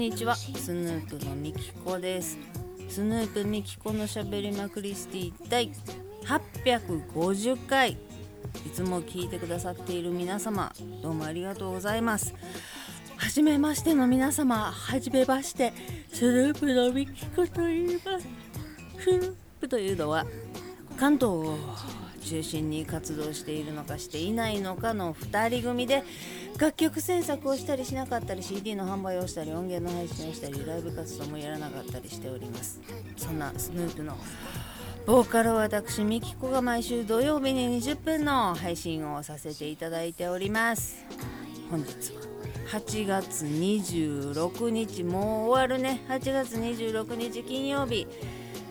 にちは。スヌープのみきこです。スヌープみきこのしゃべりまくりスティ第850回。いつも聞いてくださっている皆様どうもありがとうございます。はじめましての皆様はじめましてスヌープのみきこと言います。スヌープというのは関東を中心に活動しているのかしていないのかの2人組で楽曲制作をしたりしなかったり CD の販売をしたり音源の配信をしたりライブ活動もやらなかったりしております。そんなスヌープのボーカルは私ミキコが毎週土曜日に20分の配信をさせていただいております。本日は8月26日もう終わるね。8月26日金曜日。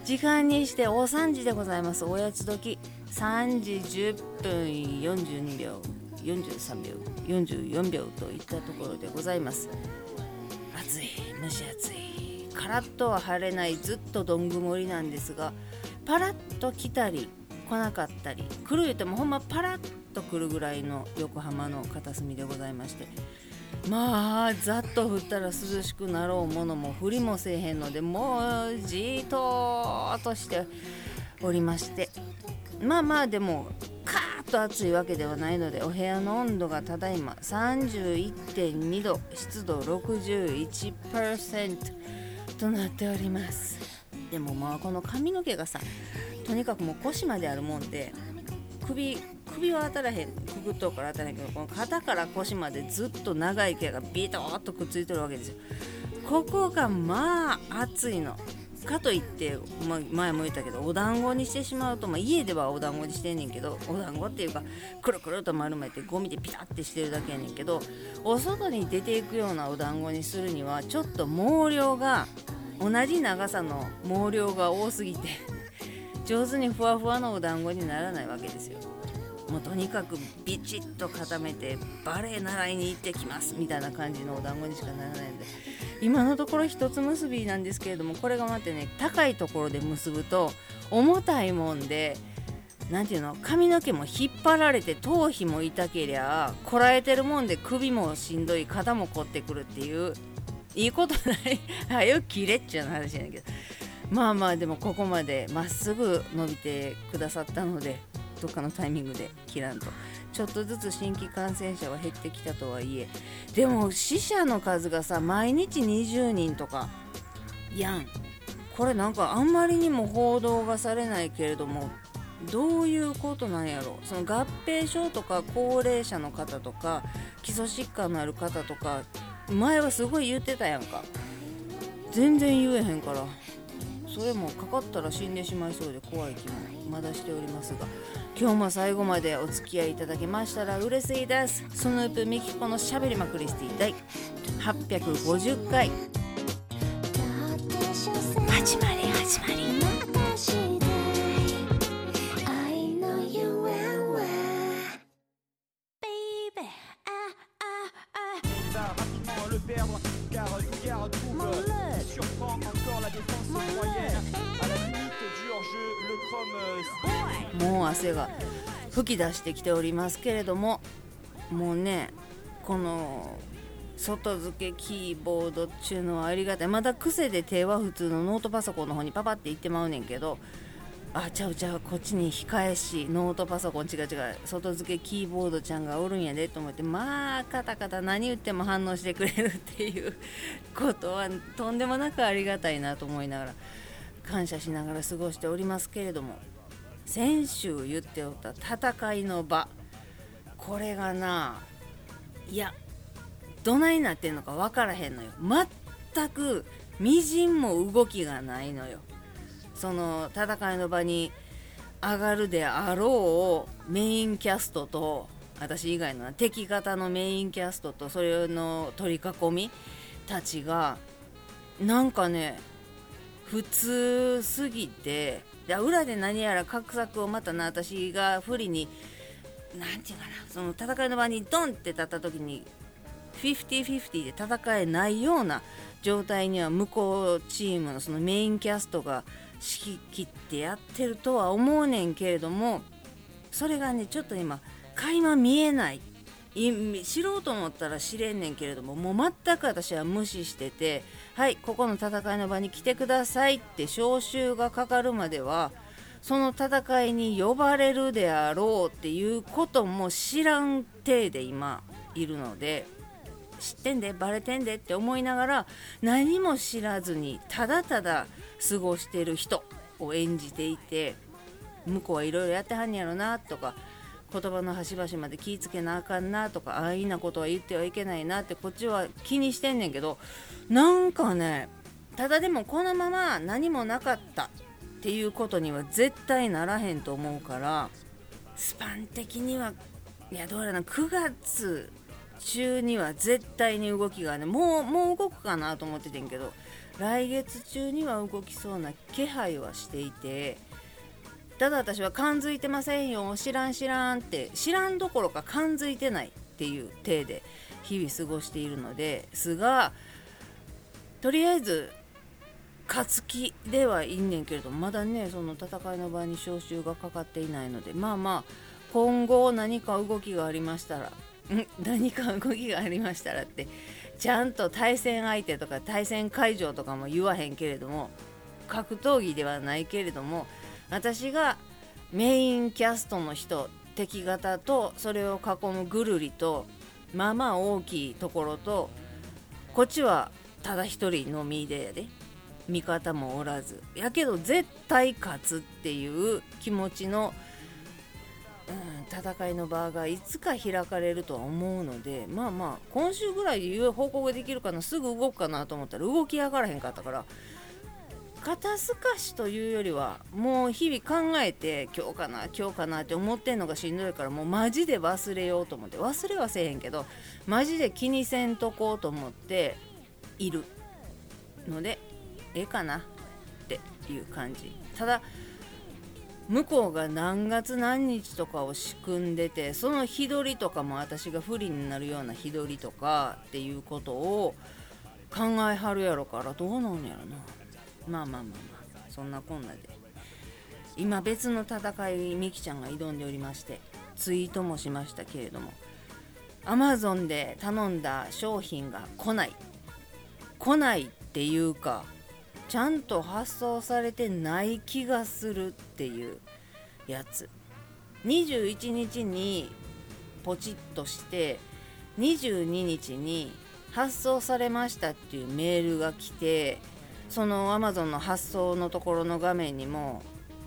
時間にしてお3時でございます。おやつ時3時10分42秒。43秒44秒といったところでございます。暑い蒸し暑いカラッとは晴れないずっとどん曇りなんですがパラッと来たり来なかったり来る言ってもほんまパラッと来るぐらいの横浜の片隅でございましてまあざっと降ったら涼しくなろうものも降りもせえへんのでもうじーっととしておりましてまあまあでもっと暑いわけではないのでお部屋の温度がただいま31.2度湿度61%となっております。でもまあこの髪の毛がさとにかくもう腰まであるもんで首首は当たらへんくぐっとうから当たらへんけどこの肩から腰までずっと長い毛がビトッとくっついてるわけですよ。ここがまあ暑いの。かといって、ま、前も言ったけどお団子にしてしまうと、まあ、家ではお団子にしてんねんけどお団子っていうかくるくると丸めてゴミでピタッてしてるだけやねんけどお外に出ていくようなお団子にするにはちょっと毛量が同じ長さの毛量が多すぎて上手にふわふわのお団子にならないわけですよ。もうとにかくビチッと固めてバレエ習いに行ってきますみたいな感じのお団子にしかならないので今のところ一つ結びなんですけれどもこれが待ってね高いところで結ぶと重たいもんで何ていうの髪の毛も引っ張られて頭皮も痛けりゃこらえてるもんで首もしんどい肩も凝ってくるっていういいことない。はよ切れっちゅうの話やねんけど。まあまあでもここまでまっすぐ伸びてくださったのでどっかのタイミングで切らんと。ちょっとずつ新規感染者は減ってきたとはいえでも死者の数がさ毎日20人とかやん。これなんかあんまりにも報道がされないけれどもどういうことなんやろその合併症とか高齢者の方とか基礎疾患のある方とか前はすごい言ってたやんか。全然言えへんから。それもかかったら死んでしまいそうで怖い気もまだしておりますが今日も最後までお付き合いいただけましたら嬉しいです。スヌープミキコのしゃべりまくりスティ第850回。始まり始まりもう汗が吹き出してきておりますけれどももうねこの外付けキーボードっちゅうのはありがたい。まだ癖で手は普通のノートパソコンの方にパパっていってまうねんけどあちゃうちゃうこっちに控えしノートパソコン違う違う外付けキーボードちゃんがおるんやでと思ってまあカタカタ何言っても反応してくれるっていうことはとんでもなくありがたいなと思いながら。感謝しながら過ごしておりますけれども先週言っておった戦いの場これがないやどないなってんのか分からへんのよ。全くみじんも動きがないのよ。その戦いの場に上がるであろうメインキャストと私以外の敵方のメインキャストとそれの取り囲みたちがなんかね普通すぎて裏で何やら画策をまたな私が不利に何て言うかなその戦いの場にドンって立った時に50-50で戦えないような状態には向こうチームのそのメインキャストが仕切ってやってるとは思うねんけれどもそれがねちょっと今垣間見えない。知ろうと思ったら知れんねんけれどももう全く私は無視しててはいここの戦いの場に来てくださいって招集がかかるまではその戦いに呼ばれるであろうっていうことも知らん体で今いるので知ってんでバレてんでって思いながら何も知らずにただただ過ごしてる人を演じていて向こうはいろいろやってはんやろなとか言葉の端々まで気ぃつけなあかんなとか安易なことは言ってはいけないなってこっちは気にしてんねんけどなんかねただでもこのまま何もなかったっていうことには絶対ならへんと思うからスパン的にはいやどうやら9月中には絶対に動きがねもうもう動くかなと思っててんけど来月中には動きそうな気配はしていてただ私は感づいてませんよ。知らん知らんって知らんどころか感づいてないっていう体で日々過ごしているのですがとりあえず勝つ気ではいんねんけれどまだねその戦いの場に招集がかかっていないのでまあまあ今後何か動きがありましたら何か動きがありましたらってちゃんと対戦相手とか対戦会場とかも言わへんけれども格闘技ではないけれども私がメインキャストの人敵方とそれを囲むぐるりとまあまあ大きいところとこっちはただ一人のみでやで味方もおらずやけど絶対勝つっていう気持ちの、うん、戦いの場がいつか開かれるとは思うのでまあまあ今週ぐらいで言う報告ができるかなすぐ動くかなと思ったら動き上がらへんかったから肩透かしというよりはもう日々考えて今日かな今日かなって思ってんのがしんどいからもうマジで忘れようと思って忘れはせえへんけどマジで気にせんとこうと思っているのでええかなっていう感じ。ただ向こうが何月何日とかを仕組んでてその日取りとかも私が不利になるような日取りとかっていうことを考えはるやろからどうなんやろな。まあまあまあまあそんなこんなで。今別の戦いみきちゃんが挑んでおりましてツイートもしましたけれども Amazon で頼んだ商品が来ない。来ないっていうかちゃんと発送されてない気がするっていうやつ。21日にポチッとして22日に発送されましたっていうメールが来てその Amazon の発送のところの画面にも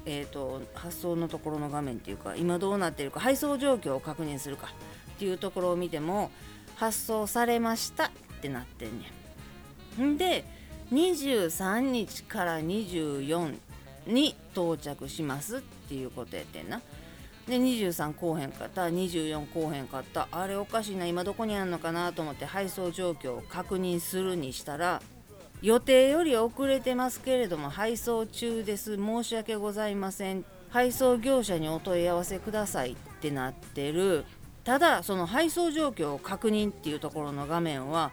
えーと、発送のところの画面っていうか今どうなってるか配送状況を確認するかっていうところを見ても発送されましたってなってんねんで23日から24に到着しますっていうことやってんな。で23後編かった24後編かったあれおかしいな今どこにあるのかなと思って配送状況を確認するにしたら予定より遅れてますけれども配送中です。申し訳ございません。配送業者にお問い合わせくださいってなってる。ただその配送状況を確認っていうところの画面は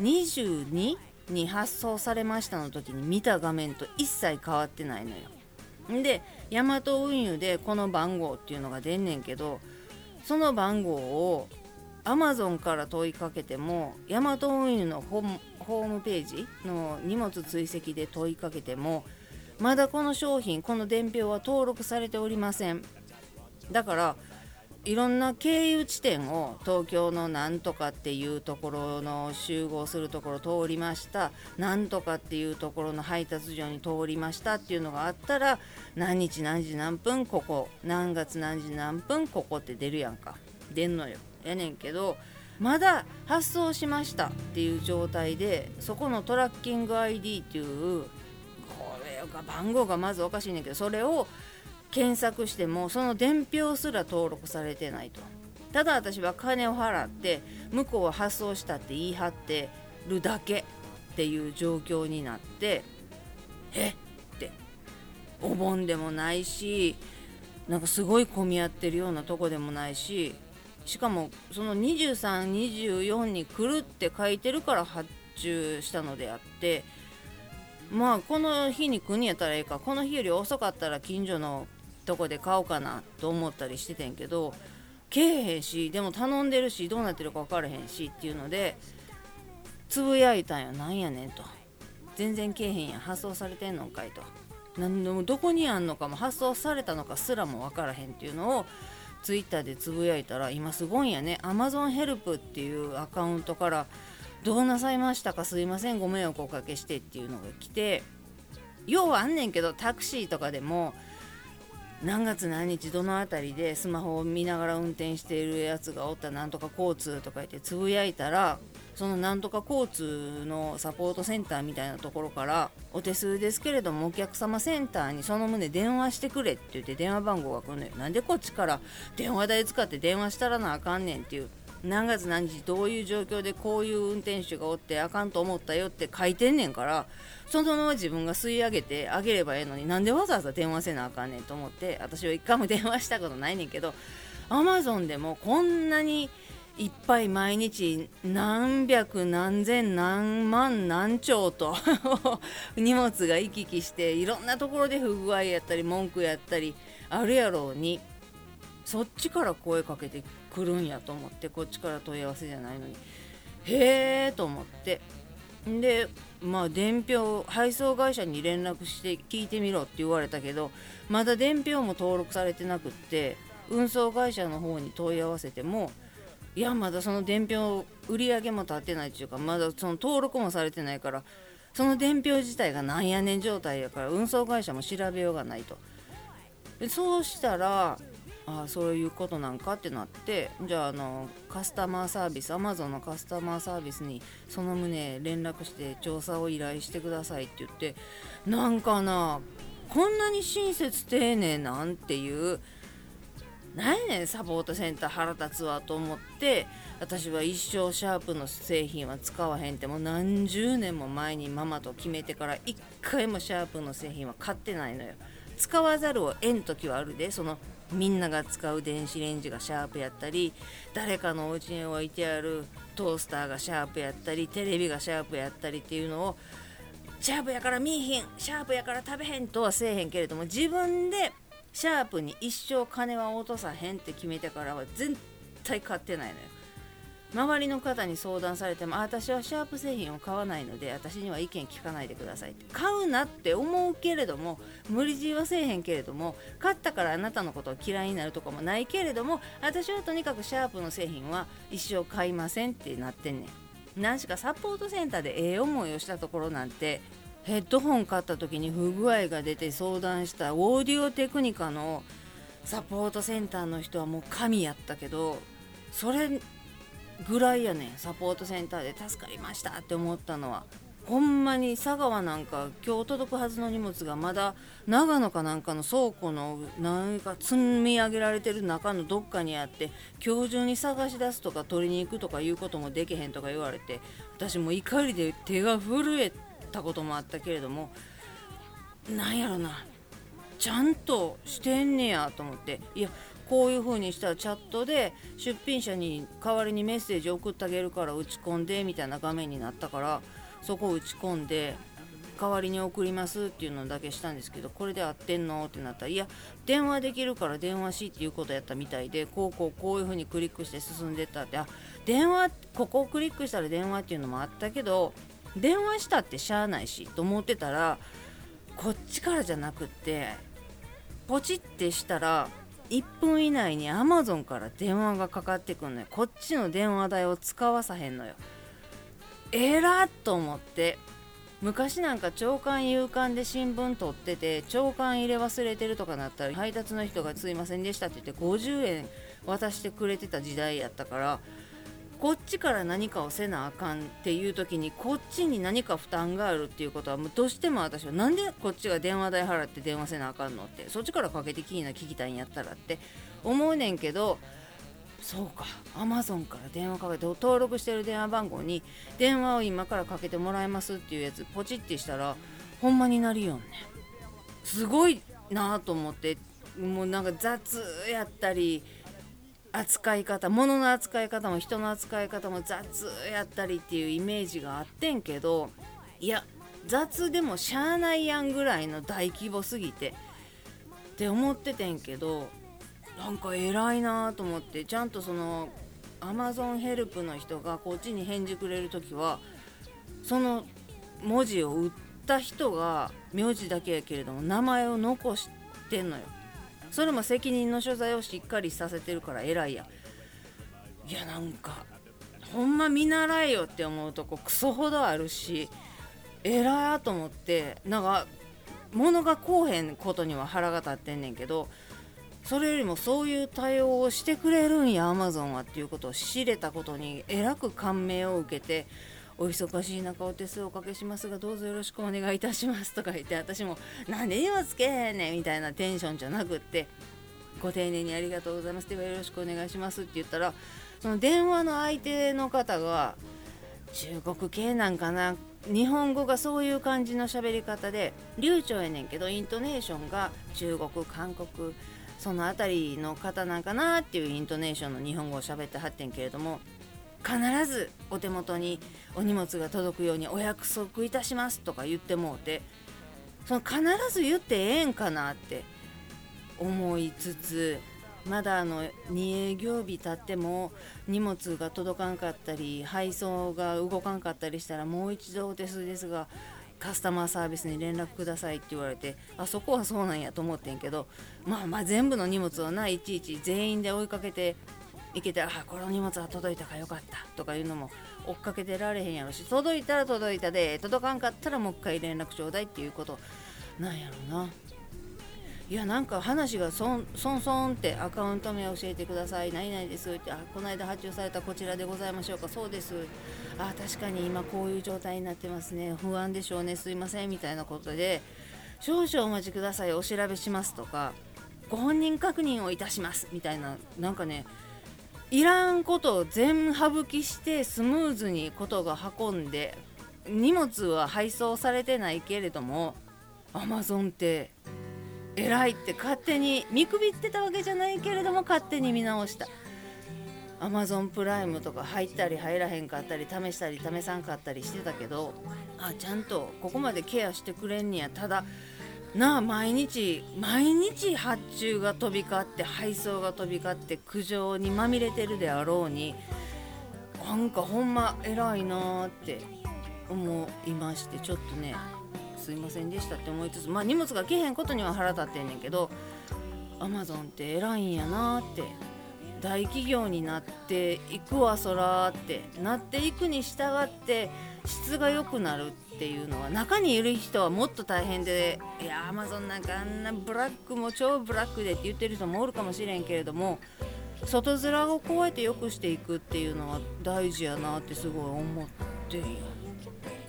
22に発送されましたの時に見た画面と一切変わってないのよ。でヤマト運輸でこの番号っていうのが出んねんけどその番号を Amazon から問いかけてもヤマト運輸のホームページの荷物追跡で問いかけてもまだこの商品この伝票は登録されておりません。だからいろんな経由地点を東京のなんとかっていうところの集合するところ通りましたなんとかっていうところの配達所に通りましたっていうのがあったら何日何時何分ここ何月何時何分ここって出るやんか。出んのよ。やねんけどまだ発送しましたっていう状態でそこのトラッキング ID っていうこれが番号がまずおかしいねんけどそれを検索してもその伝票すら登録されてないと。ただ私は金を払って向こうは発送したって言い張ってるだけっていう状況になってえ？ってお盆でもないしなんかすごい混み合ってるようなとこでもないししかもその2324に来るって書いてるから発注したのであってまあこの日に来んやったらええかこの日より遅かったら近所のとこで買おうかなと思ったりしててんけどけえへんしでも頼んでるしどうなってるか分からへんしっていうのでつぶやいたんよ。なんやねんと。全然けえへんや発送されてんのかいと。何でもどこにあんのかも発送されたのかすらも分からへんっていうのをツイッターでつぶやいたら今すごいんやね。Amazon ヘルプっていうアカウントからどうなさいましたかすいませんご迷惑おかけしてっていうのが来て要はあんねんけどタクシーとかでも何月何日どの辺りでスマホを見ながら運転しているやつがおったなんとか交通とか言ってつぶやいたらそのなんとか交通のサポートセンターみたいなところからお手数ですけれどもお客様センターにその旨電話してくれって言って電話番号が来るのよ。なんでこっちから電話代使って電話したらなあかんねんっていう。何月何日どういう状況でこういう運転手がおってあかんと思ったよって書いてんねんからそのまま自分が吸い上げてあげればええのになんでわざわざ電話せなあかんねんと思って私は一回も電話したことないねんけどアマゾンでもこんなにいっぱい毎日何百何千何万何兆と 荷物が行き来していろんなところで不具合やったり文句やったりあるやろうにそっちから声かけてくるんやと思ってこっちから問い合わせじゃないのに。へえと思って。でまあ伝票配送会社に連絡して聞いてみろって言われたけどまだ伝票も登録されてなくって運送会社の方に問い合わせてもいやまだその伝票売り上げも立ってないっていうかまだその登録もされてないからその伝票自体がなんやねん状態やから運送会社も調べようがないと。でそうしたらあそういうことなんかってなってじゃああのカスタマーサービスアマゾンのカスタマーサービスにその旨連絡して調査を依頼してくださいって言ってなんかなこんなに親切丁寧なんていう何やねんサポートセンター腹立つわと思って私は一生シャープの製品は使わへんってもう何十年も前にママと決めてから一回もシャープの製品は買ってないのよ。使わざるを得ん時はあるでそのみんなが使う電子レンジがシャープやったり誰かのお家に置いてあるトースターがシャープやったりテレビがシャープやったりっていうのをシャープやから見えへんシャープやから食べへんとはせえへんけれども自分でシャープに一生金は落とさへんって決めてからは絶対買ってないのよ。周りの方に相談されても私はシャープ製品を買わないので私には意見聞かないでくださいって。買うなって思うけれども無理強いはせえへんけれども買ったからあなたのことを嫌いになるとかもないけれども私はとにかくシャープの製品は一生買いませんってなってんねん。何しかサポートセンターでええ思いをしたところなんてヘッドホン買った時に不具合が出て相談したオーディオテクニカのサポートセンターの人はもう神やったけどそれぐらいやねん。サポートセンターで助かりましたって思ったのは。ほんまに佐川なんか今日届くはずの荷物がまだ長野かなんかの倉庫の何か積み上げられてる中のどっかにあって今日中に探し出すとか取りに行くとかいうこともできへんとか言われて私も怒りで手が震えてたこともあったけれどもなんやろなちゃんとしてんねやと思っていやこういう風にしたらチャットで出品者に代わりにメッセージ送ってあげるから打ち込んでみたいな画面になったからそこを打ち込んで代わりに送りますっていうのだけしたんですけどこれで合ってんのってなったらいや電話できるから電話しっていうことやったみたいでこうこうこういう風にクリックして進んでったってあ電話ここをクリックしたら電話っていうのもあったけど電話したってしゃあないしと思ってたらこっちからじゃなくってポチってしたら1分以内に Amazon から電話がかかってくんのよ。こっちの電話代を使わさへんのよ。えらっと思って昔なんか長官夕刊で新聞取ってて長官入れ忘れてるとかなったら配達の人が「すいませんでした」って言って50円渡してくれてた時代やったからこっちから何かをせなあかんっていう時にこっちに何か負担があるっていうことはもうどうしても私はなんでこっちが電話代払って電話せなあかんのってそっちからかけてきいな聞きたいんやったらって思うねんけどそうか。アマゾンから電話かけて登録してる電話番号に電話を今からかけてもらえますっていうやつポチってしたらほんまになりよんねすごいなあと思ってもうなんか雑やったり扱い方物の扱い方も人の扱い方も雑やったりっていうイメージがあってんけどいや雑でもしゃあないやんぐらいの大規模すぎてって思っててんけどなんか偉いなと思ってちゃんとそのアマゾンヘルプの人がこっちに返事くれる時はその文字を打った人が名字だけやけれども名前を残してんのよ。それも責任の所在をしっかりさせてるから偉いやいやなんかほんま見習えよって思うとこクソほどあるし偉いと思ってなんか物がこうへんことには腹が立ってんねんけどそれよりもそういう対応をしてくれるんやアマゾンはっていうことを知れたことにえらく感銘を受けてお忙しい中お手数おかけしますがどうぞよろしくお願いいたします。とか言って私も何で荷物つけへんねんみたいなテンションじゃなくってご丁寧にありがとうございます。ではよろしくお願いしますって言ったらその電話の相手の方が中国系なんかな日本語がそういう感じの喋り方で流暢やねんけどイントネーションが中国韓国その辺りの方なんかなっていうイントネーションの日本語を喋ってはってんけれども必ずお手元にお荷物が届くようにお約束いたしますとか言ってもうてその必ず言ってええんかなって思いつつまだあの2営業日経っても荷物が届かんかったり配送が動かんかったりしたらもう一度お手数ですがカスタマーサービスに連絡くださいって言われてあそこはそうなんやと思ってんけどまあまあ全部の荷物をないちいち全員で追いかけていけたらあこの荷物は届いたかよかった。とかいうのも追っかけてられへんやろし。届いたら届いたで届かんかったらもう一回連絡ちょうだいっていうことなんやろな。いやなんか話がそんそんそんってアカウント名教えてください。何々です。ってあこの間発注されたこちらでございましょうか。そうです。あ確かに今こういう状態になってますね。不安でしょうね。すいません。みたいなことで少々お待ちください。お調べしますとかご本人確認をいたします。みたいななんかねいらんことを全省きしてスムーズにことが運んで荷物は配送されてないけれどもアマゾンって偉いって勝手に見くびってたわけじゃないけれども勝手に見直した。アマゾンプライムとか入ったり入らへんかったり試したり試さんかったりしてたけどあちゃんとここまでケアしてくれんにや。ただなあ毎日毎日発注が飛び交って配送が飛び交って苦情にまみれてるであろうになんかほんま偉いなって思いましてちょっとねすいませんでしたって思いつつまあ荷物が来へんことには腹立ってんねんけどアマゾンって偉いんやなって大企業になっていくわそらってなっていくに従って質が良くなるってていうのは中にいる人はもっと大変でいやアマゾンなんかあんなブラックも超ブラックでって言ってる人もおるかもしれんけれども外面をこうやって良くしていくっていうのは大事やなってすごい思ってる。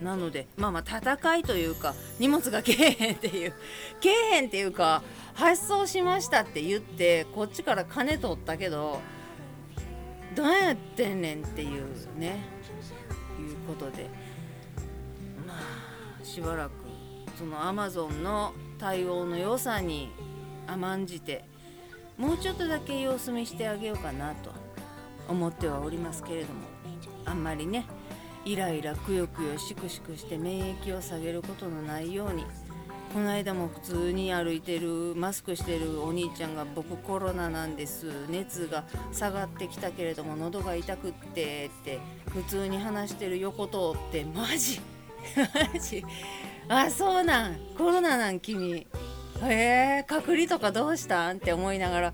なのでまあまあ戦いというか荷物がけえへんっていう けえへんっていうか発送しましたって言ってこっちから金取ったけどどうやってんねんっていうねいうことでしばらくそのアマゾンの対応の良さに甘んじてもうちょっとだけ様子見してあげようかなと思ってはおりますけれどもあんまりねイライラくよくよしくしくして免疫を下げることのないようにこの間も普通に歩いてるマスクしてるお兄ちゃんが僕コロナなんです熱が下がってきたけれども喉が痛くってって普通に話してる横通ってマジマジ あそうなん。コロナなん君。へえ隔離とかどうしたんって思いながら。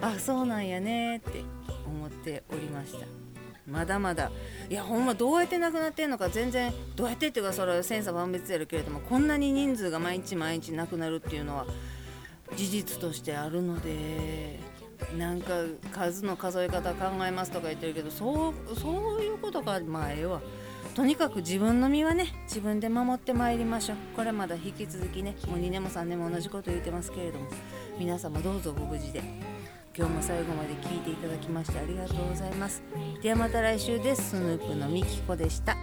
あそうなんやね。って思っておりました。まだまだ。いやほんまどうやって亡くなってんのか。全然どうやってっていうかそれは千差万別やるけれどもこんなに人数が毎日毎日亡くなるっていうのは事実としてあるのでなんか数の数え方考えますとか言ってるけどそうそういうことがまあええわ。とにかく自分の身はね自分で守ってまいりましょう。これまだ引き続きねもう2年も3年も同じこと言ってますけれども皆様どうぞご無事で今日も最後まで聞いていただきましてありがとうございます。ではまた来週です。スヌープのみきこでした。